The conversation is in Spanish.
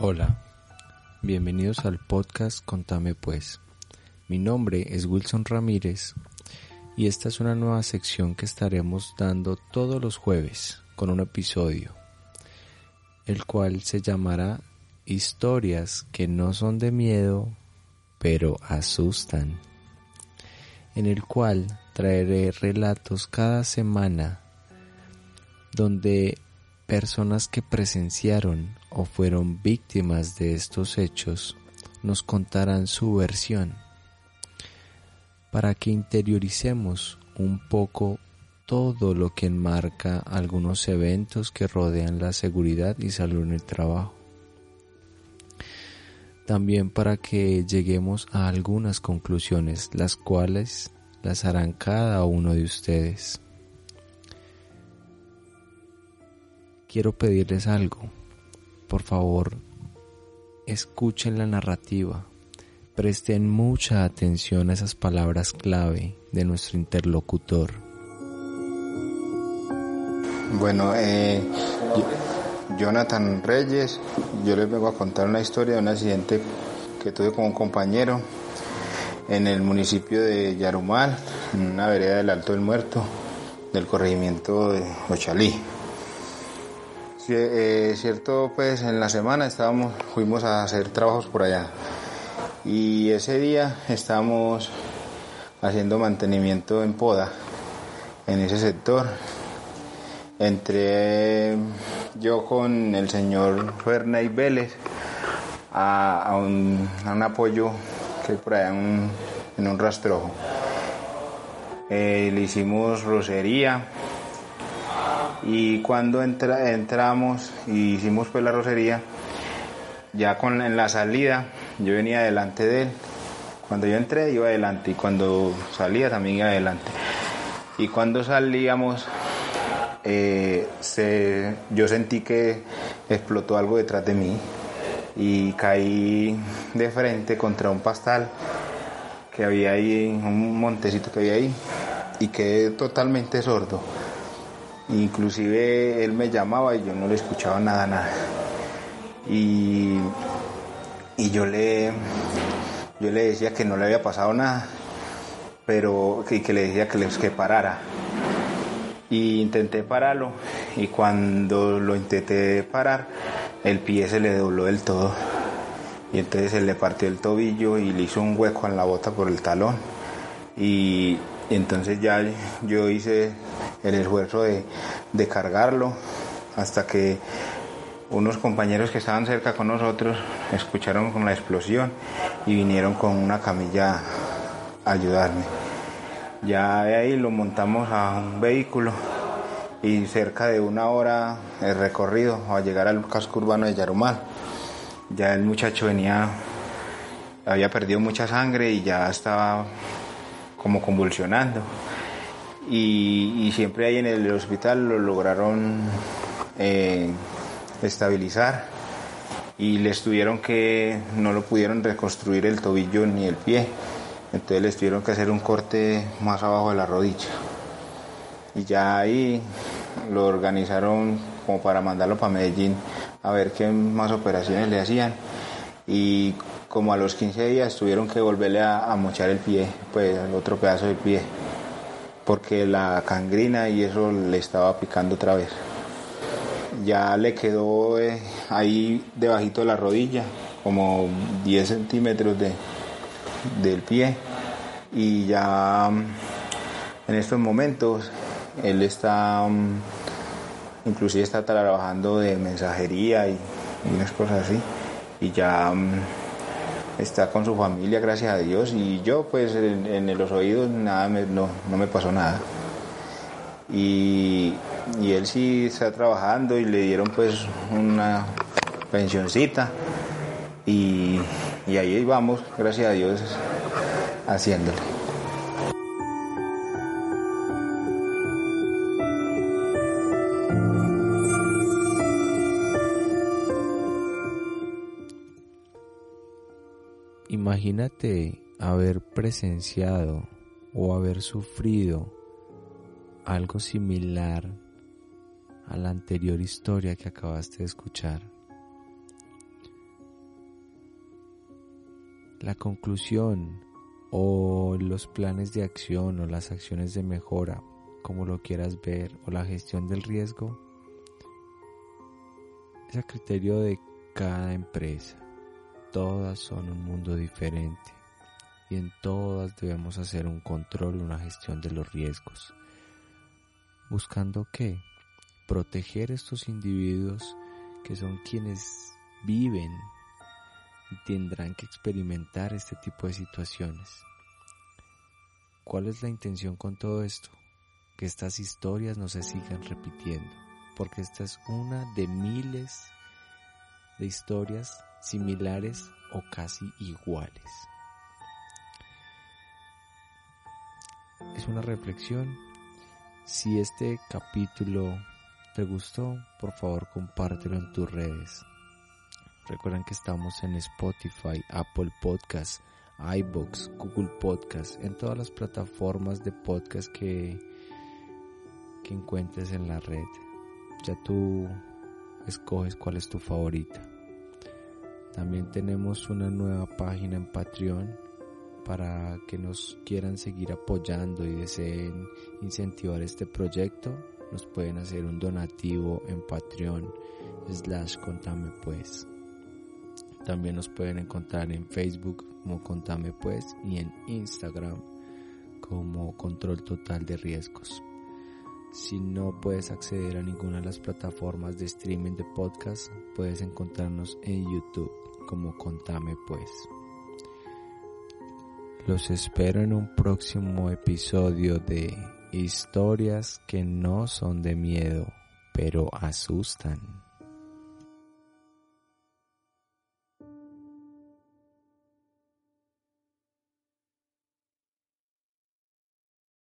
Hola, bienvenidos al podcast Contame pues. Mi nombre es Wilson Ramírez y esta es una nueva sección que estaremos dando todos los jueves con un episodio, el cual se llamará Historias que no son de miedo, pero asustan, en el cual traeré relatos cada semana donde personas que presenciaron o fueron víctimas de estos hechos nos contarán su versión para que interioricemos un poco todo lo que enmarca algunos eventos que rodean la seguridad y salud en el trabajo. También para que lleguemos a algunas conclusiones, las cuales las harán cada uno de ustedes. Quiero pedirles algo. Por favor, escuchen la narrativa Presten mucha atención a esas palabras clave de nuestro interlocutor. Bueno, eh, Jonathan Reyes, yo les vengo a contar una historia de un accidente que tuve con un compañero en el municipio de Yarumal, en una vereda del Alto del Muerto, del corregimiento de Ochalí. Eh, cierto, pues en la semana estábamos, fuimos a hacer trabajos por allá y ese día estamos haciendo mantenimiento en poda en ese sector. Entré yo con el señor Ferney Vélez a, un, apoyo que hay por allá en un, rastrojo. Eh, le hicimos rosería y cuando entramos y hicimos pues la rosería, ya en la salida yo venía delante de él. Cuando yo entré iba adelante y cuando salía también iba adelante. Y cuando salíamos, eh, yo sentí que explotó algo detrás de mí y caí de frente contra un pastal que había ahí, un montecito que había ahí, y quedé totalmente sordo. Inclusive él me llamaba y yo no le escuchaba nada, nada. Y y yo le, yo le decía que no le había pasado nada, pero que, que le decía que, que parara. Y intenté pararlo y cuando lo intenté parar, el pie se le dobló del todo. Y entonces se le partió el tobillo y le hizo un hueco en la bota por el talón. Y, entonces ya yo hice el esfuerzo de, de cargarlo hasta que unos compañeros que estaban cerca con nosotros escucharon con la explosión y vinieron con una camilla a ayudarme. Ya de ahí lo montamos a un vehículo y cerca de una hora el recorrido a llegar al casco urbano de Yarumal. Ya el muchacho venía, había perdido mucha sangre y ya estaba como convulsionando. Y, siempre ahí en el hospital lo lograron eh, estabilizar y les tuvieron que, no lo pudieron reconstruir el tobillo ni el pie, entonces les tuvieron que hacer un corte más abajo de la rodilla. Y ya ahí lo organizaron como para mandarlo para Medellín a ver qué más operaciones le hacían. Y como a los 15 días tuvieron que volverle a, a mochar el pie, pues el otro pedazo del pie, porque la cangrina y eso le estaba picando otra vez ya le quedó eh, ahí debajito de la rodilla, como 10 centímetros de, del pie. Y ya mm, en estos momentos él está, mm, inclusive está trabajando de mensajería y, unas cosas así. Y ya mm, está con su familia, gracias a Dios. Y yo pues en, los oídos nada, no, no me pasó nada. Y y él sí está trabajando y le dieron pues una pensioncita y, y ahí vamos, gracias a Dios, haciéndole. Imagínate haber presenciado o haber sufrido algo similar a la anterior historia que acabaste de escuchar. La conclusión o los planes de acción o las acciones de mejora, como lo quieras ver, o la gestión del riesgo, es a criterio de cada empresa. Todas son un mundo diferente y en todas debemos hacer un control, una gestión de los riesgos. Buscando qué? Proteger estos individuos que son quienes viven y tendrán que experimentar este tipo de situaciones. ¿Cuál es la intención con todo esto? Que estas historias no se sigan repitiendo, porque esta es una de miles de historias similares o casi iguales. Es una reflexión. Si este capítulo te gustó, por favor compártelo en tus redes. Recuerden que estamos en Spotify, Apple Podcasts, iBooks, Google Podcasts, en todas las plataformas de podcast que, que encuentres en la red. Ya tú escoges cuál es tu favorita. También tenemos una nueva página en Patreon para que nos quieran seguir apoyando y deseen incentivar este proyecto. Nos pueden hacer un donativo en Patreon slash contame pues. También nos pueden encontrar en Facebook como Contame Pues y en Instagram como Control Total de Riesgos. Si no puedes acceder a ninguna de las plataformas de streaming de podcast, puedes encontrarnos en YouTube como Contame Pues. Los espero en un próximo episodio de Historias que no son de miedo, pero asustan.